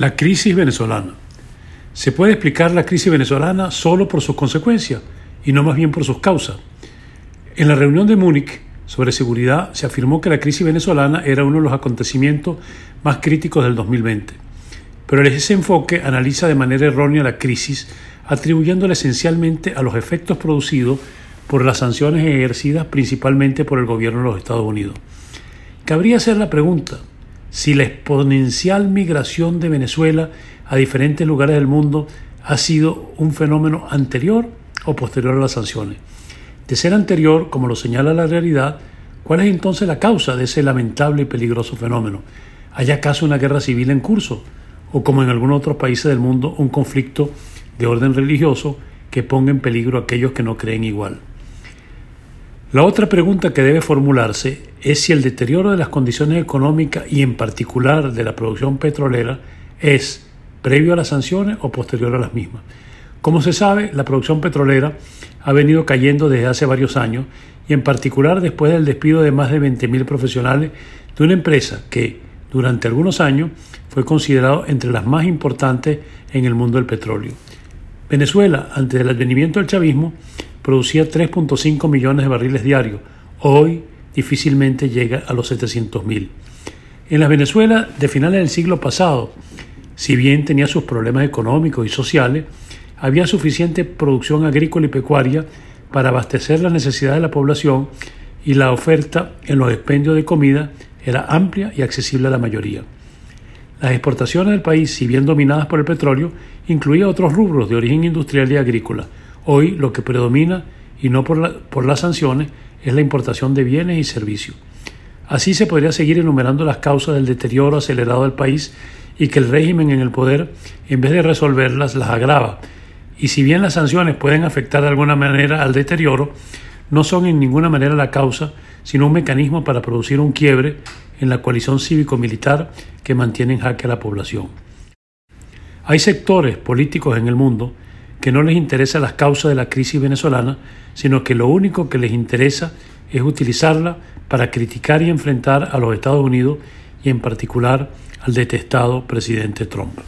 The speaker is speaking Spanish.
La crisis venezolana. Se puede explicar la crisis venezolana solo por sus consecuencias y no más bien por sus causas. En la reunión de Múnich sobre seguridad se afirmó que la crisis venezolana era uno de los acontecimientos más críticos del 2020. Pero ese enfoque analiza de manera errónea la crisis, atribuyéndola esencialmente a los efectos producidos por las sanciones ejercidas principalmente por el gobierno de los Estados Unidos. Cabría hacer la pregunta, si la exponencial migración de Venezuela a diferentes lugares del mundo ha sido un fenómeno anterior o posterior a las sanciones. De ser anterior, como lo señala la realidad, ¿cuál es entonces la causa de ese lamentable y peligroso fenómeno? ¿Hay acaso una guerra civil en curso? ¿O como en algunos otros países del mundo, un conflicto de orden religioso que ponga en peligro a aquellos que no creen igual? La otra pregunta que debe formularse es si el deterioro de las condiciones económicas y en particular de la producción petrolera es previo a las sanciones o posterior a las mismas. Como se sabe, la producción petrolera ha venido cayendo desde hace varios años y en particular después del despido de más de 20.000 profesionales de una empresa que durante algunos años fue considerado entre las más importantes en el mundo del petróleo. Venezuela, antes del advenimiento del chavismo, producía 3.5 millones de barriles diarios. Hoy difícilmente llega a los 700.000. En la Venezuela de finales del siglo pasado, si bien tenía sus problemas económicos y sociales, había suficiente producción agrícola y pecuaria para abastecer las necesidades de la población y la oferta en los expendios de comida era amplia y accesible a la mayoría. Las exportaciones del país, si bien dominadas por el petróleo, incluían otros rubros de origen industrial y agrícola, Hoy lo que predomina, y no por, las sanciones, es la importación de bienes y servicios. Así se podría seguir enumerando las causas del deterioro acelerado del país y que el régimen en el poder, en vez de resolverlas, las agrava. Y si bien las sanciones pueden afectar de alguna manera al deterioro, no son en ninguna manera la causa, sino un mecanismo para producir un quiebre en la coalición cívico-militar que mantiene en jaque a la población. Hay sectores políticos en el mundo que no les interesa las causas de la crisis venezolana, sino que lo único que les interesa es utilizarla para criticar y enfrentar a los Estados Unidos y en particular al detestado presidente Trump.